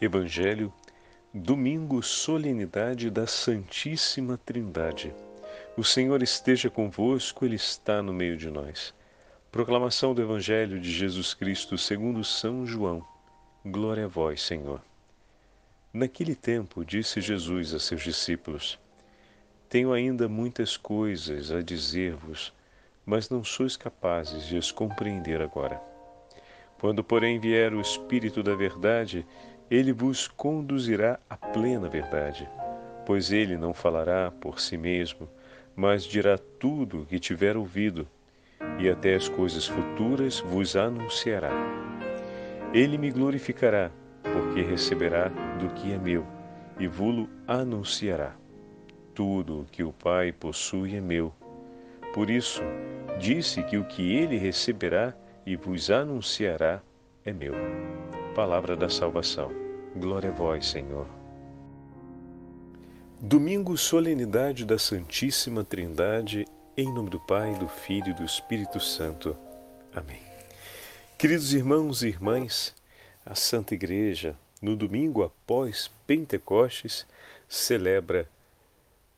Evangelho, domingo, solenidade da Santíssima Trindade. O Senhor esteja convosco, Ele está no meio de nós. Proclamação do Evangelho de Jesus Cristo segundo São João. Glória a vós, Senhor. Naquele tempo, disse Jesus a seus discípulos: Tenho ainda muitas coisas a dizer-vos, mas não sois capazes de as compreender agora. Quando, porém, vier o Espírito da Verdade, ele vos conduzirá à plena verdade, pois ele não falará por si mesmo, mas dirá tudo o que tiver ouvido, e até as coisas futuras vos anunciará. Ele me glorificará, porque receberá do que é meu, e vulo anunciará. Tudo o que o Pai possui é meu. Por isso, disse que o que ele receberá e vos anunciará é meu. Palavra da salvação. Glória a vós, Senhor. Domingo, solenidade da Santíssima Trindade, em nome do Pai, do Filho e do Espírito Santo. Amém. Queridos irmãos e irmãs, a Santa Igreja, no domingo após Pentecostes, celebra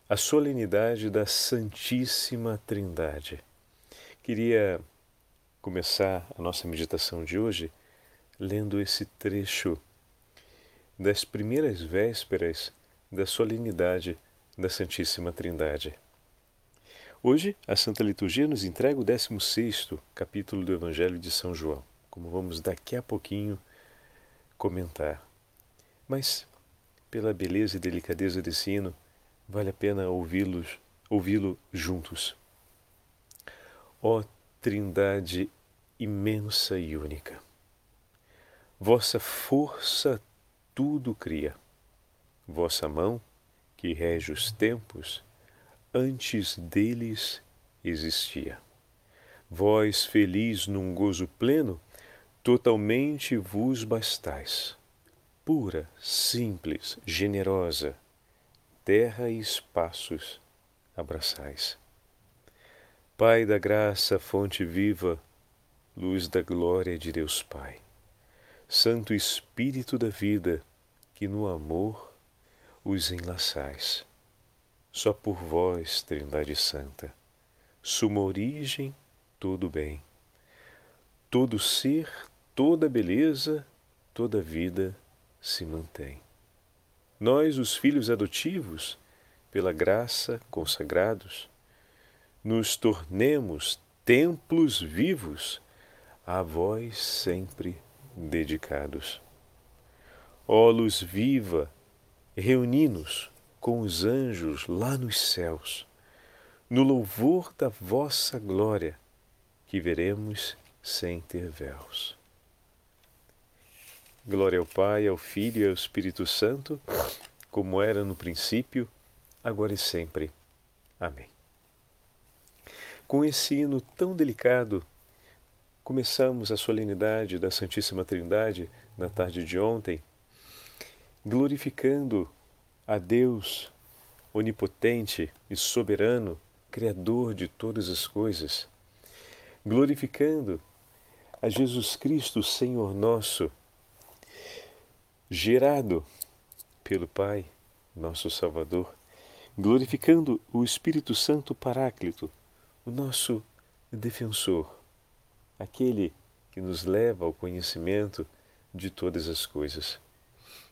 a solenidade da Santíssima Trindade. Queria começar a nossa meditação de hoje lendo esse trecho das primeiras vésperas da solenidade da Santíssima Trindade. Hoje, a Santa Liturgia nos entrega o 16º capítulo do Evangelho de São João, como vamos daqui a pouquinho comentar. Mas, pela beleza e delicadeza desse hino, vale a pena ouvi-los, ouvi-lo juntos. Ó Trindade imensa e única, Vossa força tudo cria. Vossa mão, que rege os tempos, antes deles existia. Vós, feliz num gozo pleno, totalmente vos bastais. Pura, simples, generosa, terra e espaços abraçais. Pai da graça, fonte viva, luz da glória de Deus Pai Santo Espírito da vida, que no amor os enlaçais. Só por vós, Trindade Santa, suma origem, todo bem, todo ser, toda beleza, toda vida se mantém. Nós, os filhos adotivos, pela graça consagrados, nos tornemos templos vivos a vós sempre dedicados. Ó luz viva, reuni-nos com os anjos lá nos céus, no louvor da vossa glória, que veremos sem ter véus. Glória ao Pai, ao Filho e ao Espírito Santo, como era no princípio, agora e sempre. Amém. Com esse hino tão delicado, Começamos a solenidade da Santíssima Trindade na tarde de ontem, glorificando a Deus onipotente e soberano, Criador de todas as coisas, glorificando a Jesus Cristo, Senhor nosso, gerado pelo Pai, nosso Salvador, glorificando o Espírito Santo Paráclito, o nosso defensor aquele que nos leva ao conhecimento de todas as coisas.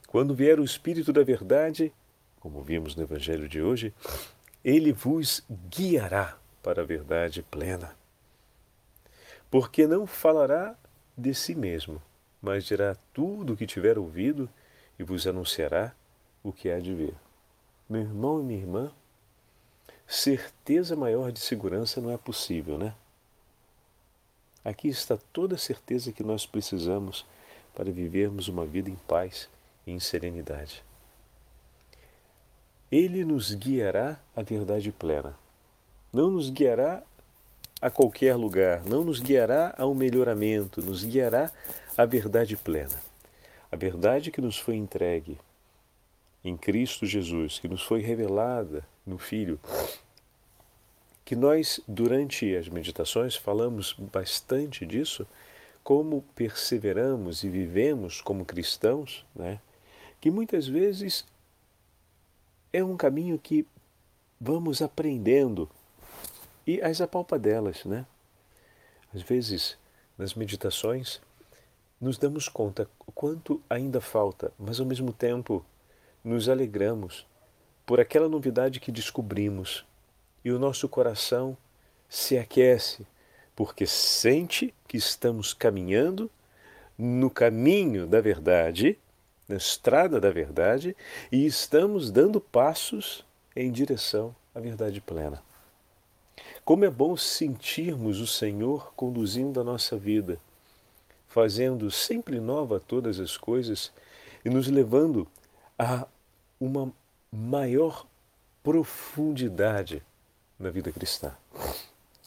Quando vier o Espírito da Verdade, como vimos no Evangelho de hoje, ele vos guiará para a verdade plena. Porque não falará de si mesmo, mas dirá tudo o que tiver ouvido e vos anunciará o que há de ver. Meu irmão e minha irmã, certeza maior de segurança não é possível, né? Aqui está toda a certeza que nós precisamos para vivermos uma vida em paz e em serenidade. Ele nos guiará à verdade plena. Não nos guiará a qualquer lugar, não nos guiará a um melhoramento, nos guiará à verdade plena. A verdade que nos foi entregue em Cristo Jesus, que nos foi revelada no Filho, que nós, durante as meditações, falamos bastante disso, como perseveramos e vivemos como cristãos, né? que muitas vezes é um caminho que vamos aprendendo e as apalpadelas, né? Às vezes, nas meditações, nos damos conta quanto ainda falta, mas ao mesmo tempo nos alegramos por aquela novidade que descobrimos e o nosso coração se aquece porque sente que estamos caminhando no caminho da verdade, na estrada da verdade, e estamos dando passos em direção à verdade plena. Como é bom sentirmos o Senhor conduzindo a nossa vida, fazendo sempre nova todas as coisas e nos levando a uma maior profundidade na vida cristã.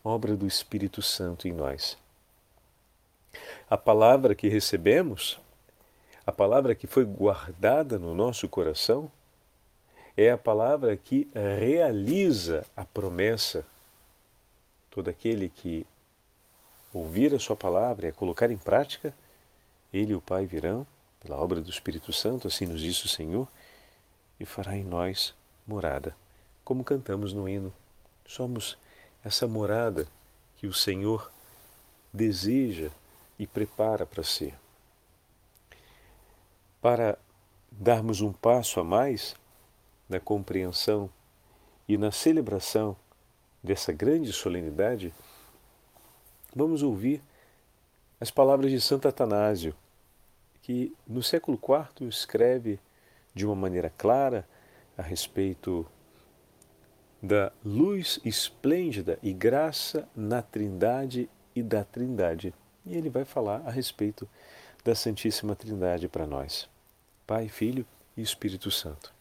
Obra do Espírito Santo em nós. A palavra que recebemos, a palavra que foi guardada no nosso coração, é a palavra que realiza a promessa. Todo aquele que ouvir a sua palavra e a colocar em prática, ele e o Pai virão, pela obra do Espírito Santo, assim nos disse o Senhor, e fará em nós morada, como cantamos no hino. Somos essa morada que o Senhor deseja e prepara para ser. Para darmos um passo a mais na compreensão e na celebração dessa grande solenidade, vamos ouvir as palavras de Santo Atanásio, que no século IV escreve de uma maneira clara a respeito da luz esplêndida e graça na Trindade e da Trindade. E ele vai falar a respeito da Santíssima Trindade para nós: Pai, Filho e Espírito Santo.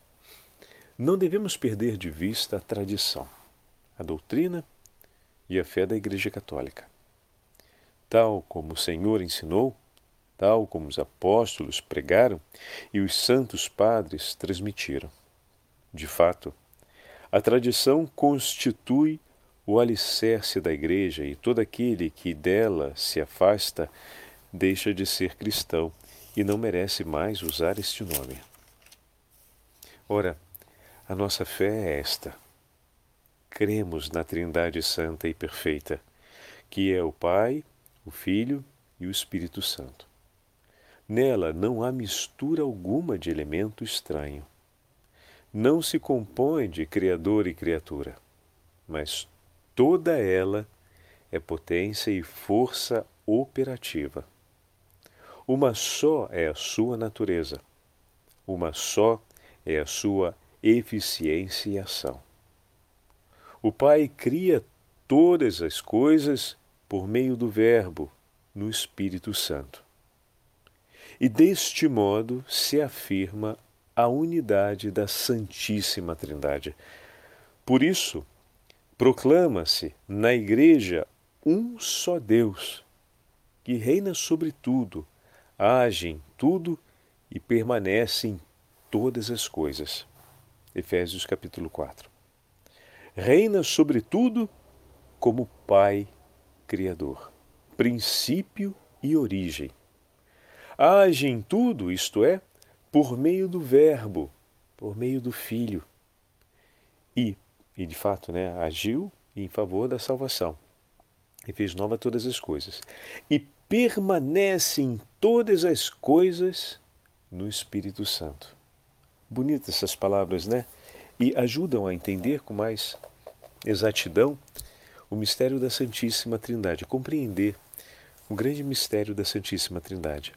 Não devemos perder de vista a tradição, a doutrina e a fé da Igreja Católica. Tal como o Senhor ensinou, tal como os apóstolos pregaram e os santos padres transmitiram. De fato, a tradição constitui o alicerce da Igreja e todo aquele que dela se afasta deixa de ser cristão e não merece mais usar este nome. Ora, a nossa fé é esta. Cremos na Trindade Santa e Perfeita, que é o Pai, o Filho e o Espírito Santo. Nela não há mistura alguma de elemento estranho. Não se compõe de Criador e criatura, mas toda ela é potência e força operativa. Uma só é a sua natureza, uma só é a sua eficiência e ação. O Pai cria todas as coisas por meio do Verbo, no Espírito Santo e deste modo se afirma a unidade da Santíssima Trindade. Por isso, proclama-se na Igreja um só Deus, que reina sobre tudo, age em tudo e permanece em todas as coisas. Efésios capítulo 4. Reina sobre tudo como Pai Criador, princípio e origem age em tudo, isto é, por meio do Verbo, por meio do Filho. E, e de fato, né, agiu em favor da salvação e fez nova todas as coisas. E permanece em todas as coisas no Espírito Santo. Bonitas essas palavras, né? E ajudam a entender com mais exatidão o mistério da Santíssima Trindade, compreender o grande mistério da Santíssima Trindade.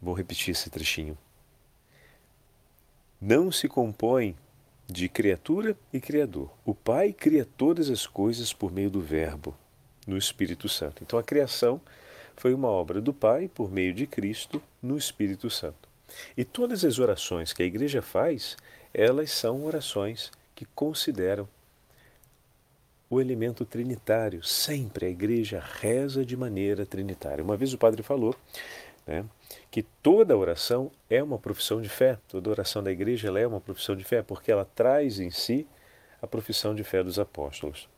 Vou repetir esse trechinho. Não se compõe de criatura e criador. O Pai cria todas as coisas por meio do Verbo, no Espírito Santo. Então a criação foi uma obra do Pai por meio de Cristo no Espírito Santo. E todas as orações que a igreja faz, elas são orações que consideram o elemento trinitário. Sempre a igreja reza de maneira trinitária. Uma vez o padre falou né, que toda oração é uma profissão de fé, toda oração da igreja é uma profissão de fé, porque ela traz em si a profissão de fé dos apóstolos.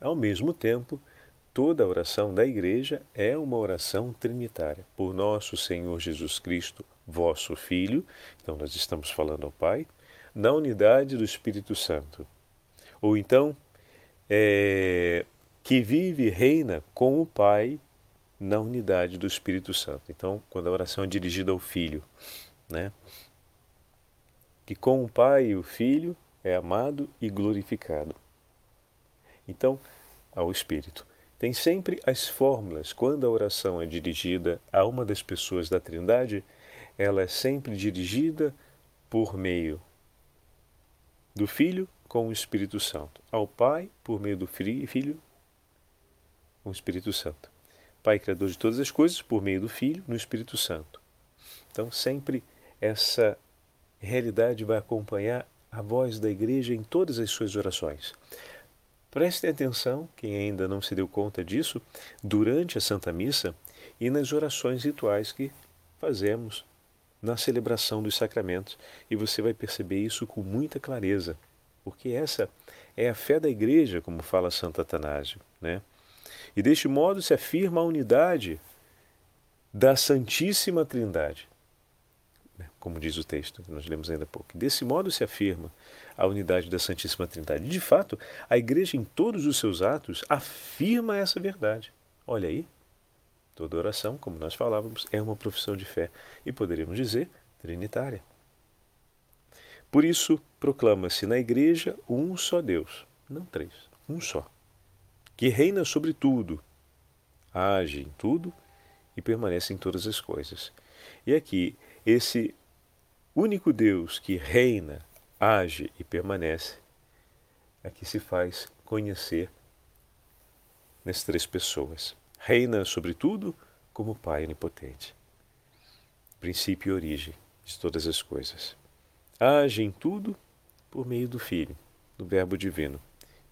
Ao mesmo tempo, toda oração da igreja é uma oração trinitária. Por nosso Senhor Jesus Cristo, vosso Filho, então nós estamos falando ao Pai, na unidade do Espírito Santo. Ou então, é, que vive e reina com o Pai na unidade do Espírito Santo. Então, quando a oração é dirigida ao Filho, né? Que com o Pai e o Filho é amado e glorificado. Então, ao Espírito. Tem sempre as fórmulas. Quando a oração é dirigida a uma das pessoas da Trindade, ela é sempre dirigida por meio do Filho com o Espírito Santo. Ao Pai, por meio do Filho com o Espírito Santo. Pai Criador de todas as coisas, por meio do Filho, no Espírito Santo. Então, sempre essa realidade vai acompanhar a voz da igreja em todas as suas orações. Prestem atenção, quem ainda não se deu conta disso, durante a Santa Missa e nas orações rituais que fazemos na celebração dos sacramentos, e você vai perceber isso com muita clareza, porque essa é a fé da igreja, como fala Santo Atanásio, né? E deste modo se afirma a unidade da Santíssima Trindade. Né? Como diz o texto, que nós lemos ainda há pouco. Desse modo se afirma a unidade da Santíssima Trindade. De fato, a Igreja, em todos os seus atos, afirma essa verdade. Olha aí, toda oração, como nós falávamos, é uma profissão de fé e poderíamos dizer trinitária. Por isso, proclama-se na Igreja um só Deus, não três, um só que reina sobre tudo, age em tudo e permanece em todas as coisas. E aqui, esse único Deus que reina, age e permanece, aqui se faz conhecer nas três pessoas. Reina sobre tudo como Pai onipotente, princípio e origem de todas as coisas. Age em tudo por meio do Filho, do Verbo Divino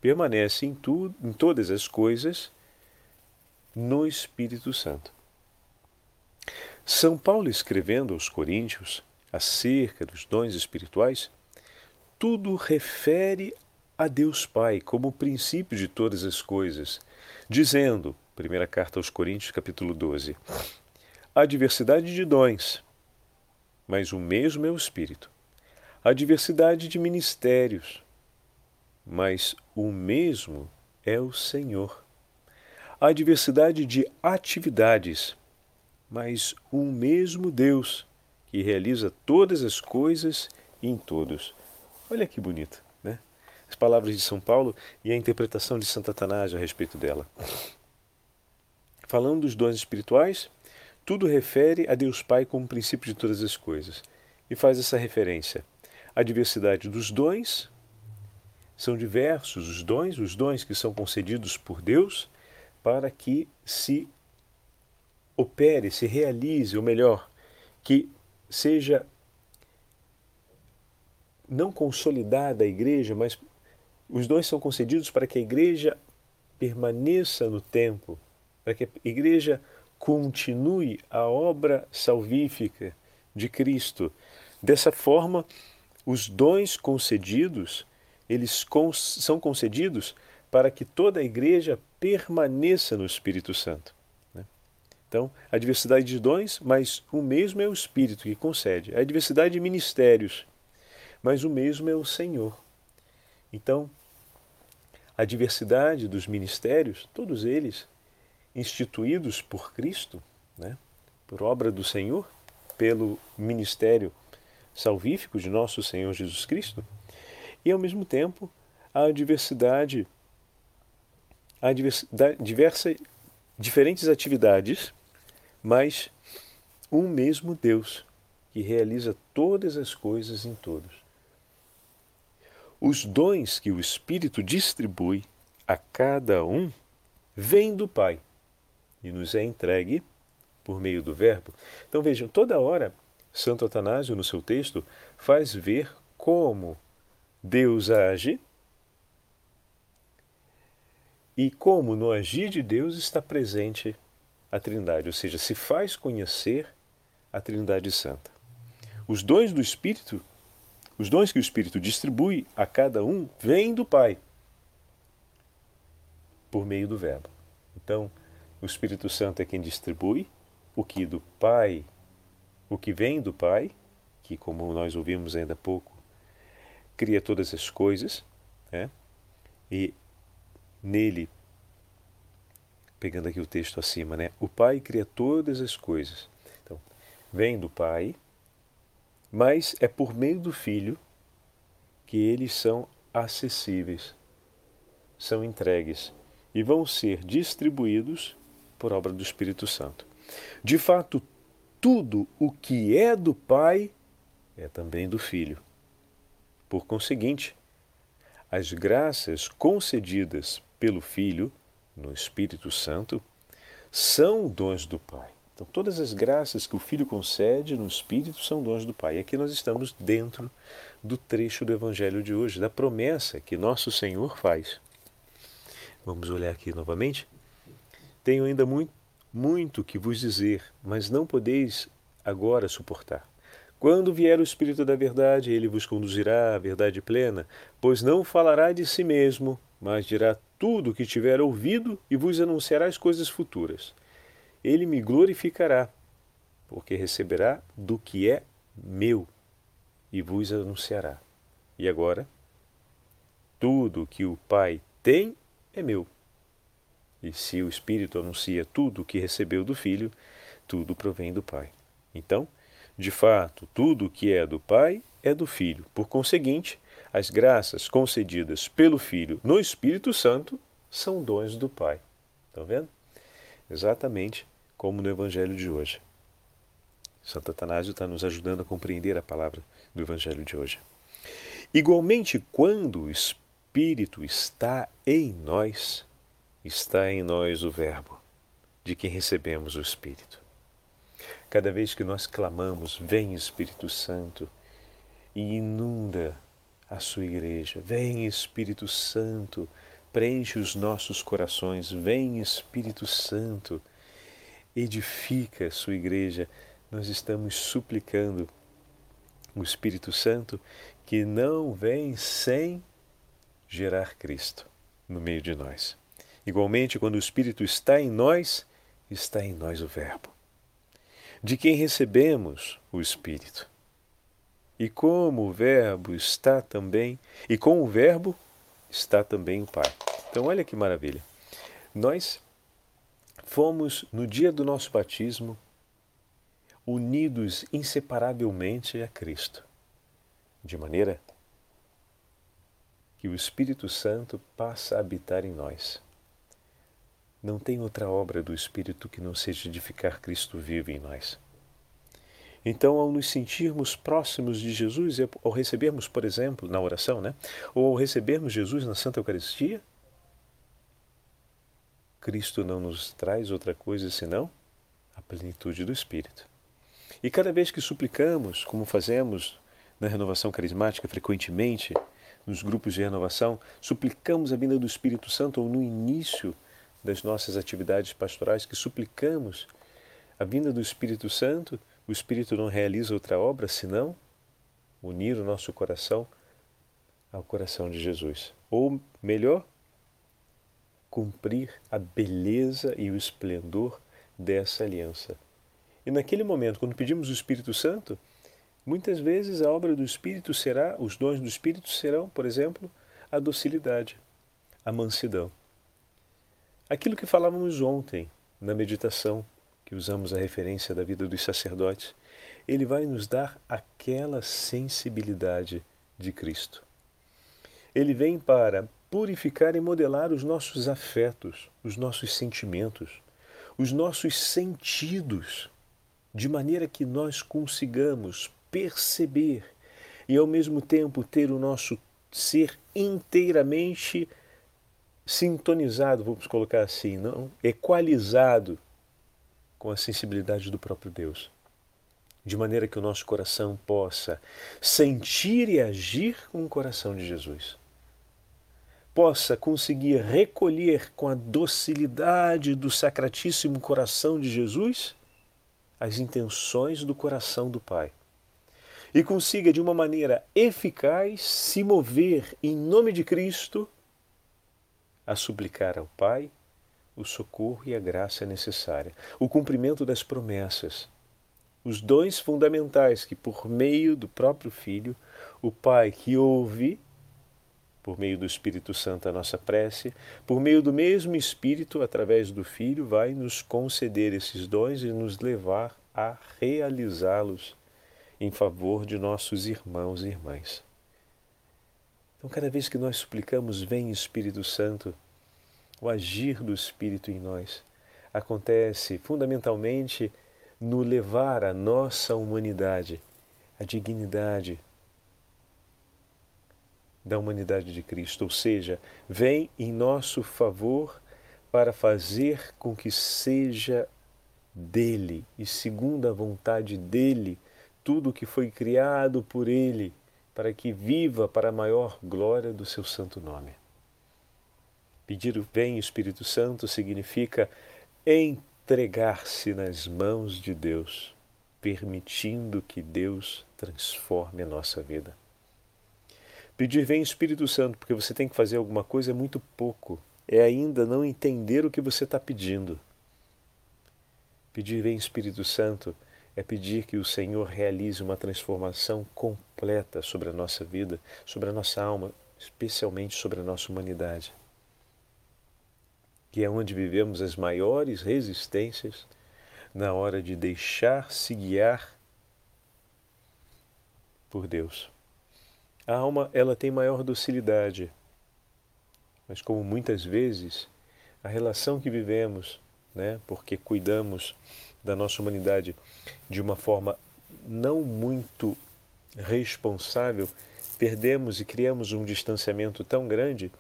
permanece em, tudo, em todas as coisas no Espírito Santo. São Paulo, escrevendo aos Coríntios acerca dos dons espirituais, tudo refere a Deus Pai como princípio de todas as coisas, dizendo, primeira carta aos Coríntios, capítulo 12, a diversidade de dons, mas o mesmo é o Espírito. A diversidade de ministérios, mas o mesmo é o Senhor. Há diversidade de atividades, mas o mesmo Deus que realiza todas as coisas em todos. Olha que bonito, né? As palavras de São Paulo e a interpretação de Santo Atanásio a respeito dela. Falando dos dons espirituais, tudo refere a Deus Pai como princípio de todas as coisas e faz essa referência à diversidade dos dons, são diversos os dons, os dons que são concedidos por Deus para que se opere, se realize, ou melhor, que seja não consolidada a igreja, mas os dons são concedidos para que a igreja permaneça no tempo, para que a igreja continue a obra salvífica de Cristo. Dessa forma, os dons concedidos eles são concedidos para que toda a igreja permaneça no Espírito Santo. Né? Então, a diversidade de dons, mas o mesmo é o Espírito que concede. A diversidade de ministérios, mas o mesmo é o Senhor. Então, a diversidade dos ministérios, todos eles instituídos por Cristo, né? por obra do Senhor, pelo ministério salvífico de nosso Senhor Jesus Cristo, e, ao mesmo tempo, há diversidade, diversas, diferentes atividades, mas um mesmo Deus que realiza todas as coisas em todos. Os dons que o Espírito distribui a cada um vêm do Pai e nos é entregue por meio do Verbo. Então vejam, toda hora Santo Atanásio, no seu texto, faz ver como Deus age e como no agir de Deus está presente a Trindade, ou seja, se faz conhecer a Trindade Santa. Os dons do Espírito, os dons que o Espírito distribui a cada um, vêm do Pai, por meio do Verbo. Então, o Espírito Santo é quem distribui o que do Pai o que vem do Pai, que, como nós ouvimos ainda há pouco, cria todas as coisas, né? e nele, pegando aqui o texto acima, né? o Pai cria todas as coisas. Então, vem do Pai, mas é por meio do Filho que eles são acessíveis, são entregues e vão ser distribuídos por obra do Espírito Santo. De fato, tudo o que é do Pai é também do Filho. Por conseguinte, as graças concedidas pelo Filho no Espírito Santo são dons do Pai. Então, todas as graças que o Filho concede no Espírito são dons do Pai. E aqui nós estamos dentro do trecho do Evangelho de hoje, da promessa que nosso Senhor faz. Vamos olhar aqui novamente. Tenho ainda muito, muito que vos dizer, mas não podeis agora suportar. Quando vier o Espírito da Verdade, ele vos conduzirá à verdade plena, pois não falará de si mesmo, mas dirá tudo o que tiver ouvido e vos anunciará as coisas futuras. Ele me glorificará, porque receberá do que é meu e vos anunciará. E agora, tudo que o Pai tem é meu. E se o Espírito anuncia tudo o que recebeu do Filho, tudo provém do Pai. Então, de fato, tudo o que é do Pai é do Filho. Por conseguinte, as graças concedidas pelo Filho no Espírito Santo são dons do Pai. Estão vendo? Exatamente como no Evangelho de hoje. Santo Atanásio está nos ajudando a compreender a palavra do Evangelho de hoje. Igualmente, quando o Espírito está em nós, está em nós o Verbo, de quem recebemos o Espírito. Cada vez que nós clamamos, vem Espírito Santo e inunda a sua igreja. Vem Espírito Santo, preenche os nossos corações. Vem Espírito Santo, edifica a sua igreja. Nós estamos suplicando o Espírito Santo que não vem sem gerar Cristo no meio de nós. Igualmente, quando o Espírito está em nós, está em nós o Verbo, de quem recebemos o Espírito. E como o Verbo está também, e com o Verbo está também o Pai. Então, olha que maravilha. Nós fomos, no dia do nosso batismo, unidos inseparavelmente a Cristo, de maneira que o Espírito Santo passa a habitar em nós. Não tem outra obra do Espírito que não seja edificar Cristo vivo em nós. Então, ao nos sentirmos próximos de Jesus, ao recebermos, por exemplo, na oração, né? ou ao recebermos Jesus na Santa Eucaristia, Cristo não nos traz outra coisa senão a plenitude do Espírito. E cada vez que suplicamos, como fazemos na renovação carismática frequentemente, nos grupos de renovação, suplicamos a vinda do Espírito Santo ou no início das nossas atividades pastorais que suplicamos a vinda do Espírito Santo, o Espírito não realiza outra obra senão unir o nosso coração ao coração de Jesus. Ou melhor, cumprir a beleza e o esplendor dessa aliança e naquele momento, quando pedimos o Espírito Santo, muitas vezes a obra do Espírito será, os dons do Espírito serão, por exemplo, a docilidade, a mansidão. Aquilo que falávamos ontem na meditação, que usamos a referência da vida dos sacerdotes, ele vai nos dar aquela sensibilidade de Cristo. Ele vem para purificar e modelar os nossos afetos, os nossos sentimentos, os nossos sentidos de maneira que nós consigamos perceber e ao mesmo tempo ter o nosso ser inteiramente sintonizado, vamos colocar assim, não? Equalizado com a sensibilidade do próprio Deus, de maneira que o nosso coração possa sentir e agir com o coração de Jesus. Possa conseguir recolher com a docilidade do sacratíssimo coração de Jesus as intenções do coração do Pai. E consiga de uma maneira eficaz se mover em nome de Cristo a suplicar ao Pai o socorro e a graça necessária, o cumprimento das promessas os dons fundamentais que, por meio do próprio Filho, o Pai que ouve, por meio do Espírito Santo, a nossa prece, por meio do mesmo Espírito, através do Filho, vai nos conceder esses dons e nos levar a realizá-los em favor de nossos irmãos e irmãs. Então, cada vez que nós suplicamos, vem Espírito Santo, o agir do Espírito em nós acontece fundamentalmente no levar a nossa humanidade, a dignidade da humanidade de Cristo, ou seja, vem em nosso favor para fazer com que seja dele e segundo a vontade dele tudo que foi criado por ele para que viva para a maior glória do seu santo nome. Pedir o bem Espírito Santo significa entregar-se nas mãos de Deus, permitindo que Deus transforme a nossa vida. Pedir vem Espírito Santo, porque você tem que fazer alguma coisa é muito pouco, é ainda não entender o que você está pedindo. Pedir vem Espírito Santo é pedir que o Senhor realize uma transformação completa sobre a nossa vida, sobre a nossa alma, especialmente sobre a nossa humanidade que é onde vivemos as maiores resistências na hora de deixar-se guiar por Deus. A alma, ela tem maior docilidade, mas como muitas vezes a relação que vivemos, né, porque cuidamos da nossa humanidade de uma forma não muito responsável, perdemos e criamos um distanciamento tão grande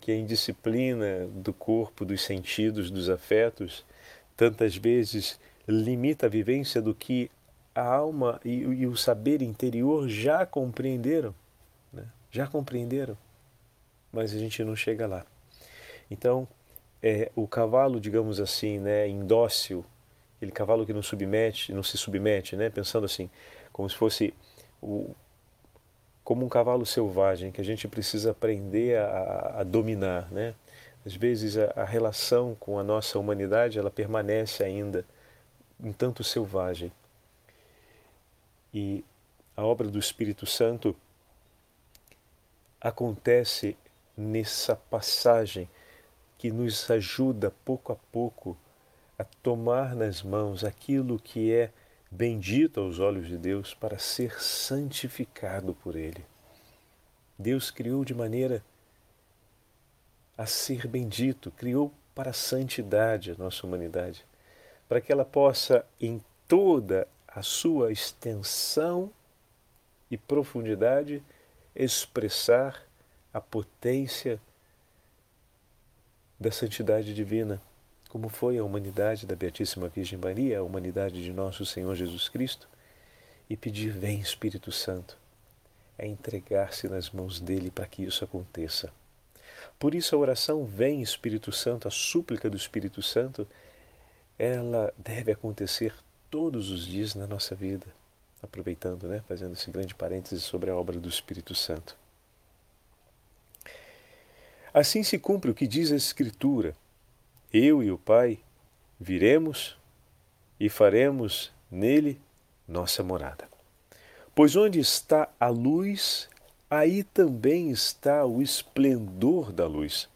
que a indisciplina do corpo, dos sentidos, dos afetos, tantas vezes limita a vivência do que a alma e, e o saber interior já compreenderam, né? já compreenderam, mas a gente não chega lá. Então, é, o cavalo, digamos assim, né, indócil, aquele cavalo que não submete, não se submete, né, pensando assim, como se fosse o, como um cavalo selvagem que a gente precisa aprender a, a dominar, né? Às vezes a, a, relação com a nossa humanidade ela permanece ainda um tanto selvagem. E a obra do Espírito Santo acontece nessa passagem que nos ajuda pouco a pouco a tomar nas mãos aquilo que é bendito aos olhos de Deus para ser santificado por Ele. Deus criou de maneira a ser bendito, criou para a santidade a nossa humanidade, para que ela possa, em toda a sua extensão e profundidade, expressar a potência da santidade divina como foi a humanidade da Beatíssima Virgem Maria, a humanidade de nosso Senhor Jesus Cristo, e pedir: Vem Espírito Santo, é entregar-se nas mãos dele para que isso aconteça. Por isso a oração Vem Espírito Santo, a súplica do Espírito Santo, ela deve acontecer todos os dias na nossa vida. Aproveitando, né, fazendo esse grande parêntese sobre a obra do Espírito Santo. Assim se cumpre o que diz a Escritura eu e o Pai viremos e faremos nele nossa morada. Pois onde está a luz, aí também está o esplendor da luz.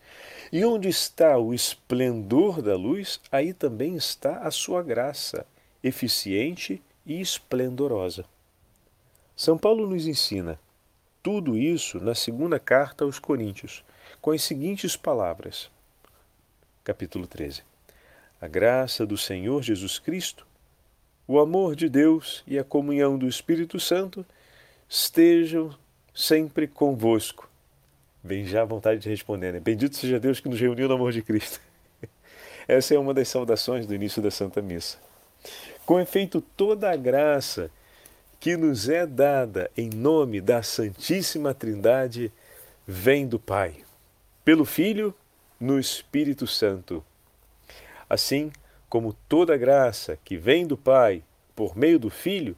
E onde está o esplendor da luz, aí também está a sua graça, eficiente e esplendorosa. São Paulo nos ensina tudo isso na segunda carta aos Coríntios, com as seguintes palavras: capítulo 13. A graça do Senhor Jesus Cristo, o amor de Deus e a comunhão do Espírito Santo estejam sempre convosco. Vem já a vontade de responder, né? Bendito seja Deus que nos reuniu no amor de Cristo. Essa é uma das saudações do início da Santa Missa. Com efeito, toda a graça que nos é dada em nome da Santíssima Trindade vem do Pai, pelo Filho no Espírito Santo. Assim como toda graça que vem do Pai por meio do Filho,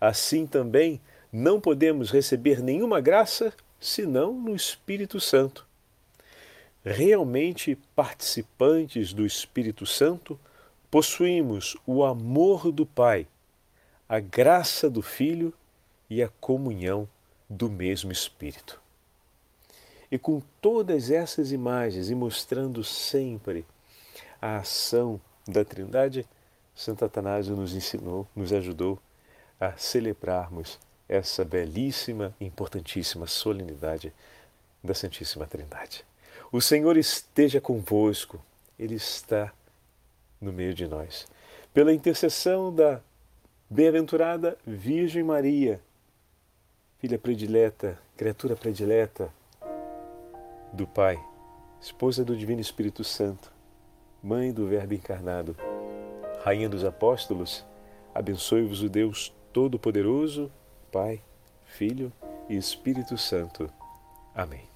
assim também não podemos receber nenhuma graça senão no Espírito Santo. Realmente participantes do Espírito Santo, possuímos o amor do Pai, a graça do Filho e a comunhão do mesmo Espírito. E com todas essas imagens e mostrando sempre a ação da Trindade, Santo Atanásio nos ensinou, nos ajudou a celebrarmos essa belíssima e importantíssima solenidade da Santíssima Trindade. O Senhor esteja convosco, Ele está no meio de nós. Pela intercessão da bem-aventurada Virgem Maria, filha predileta, criatura predileta do Pai, esposa do Divino Espírito Santo, mãe do Verbo encarnado, Rainha dos Apóstolos, abençoe-vos o Deus Todo-Poderoso, Pai, Filho e Espírito Santo. Amém.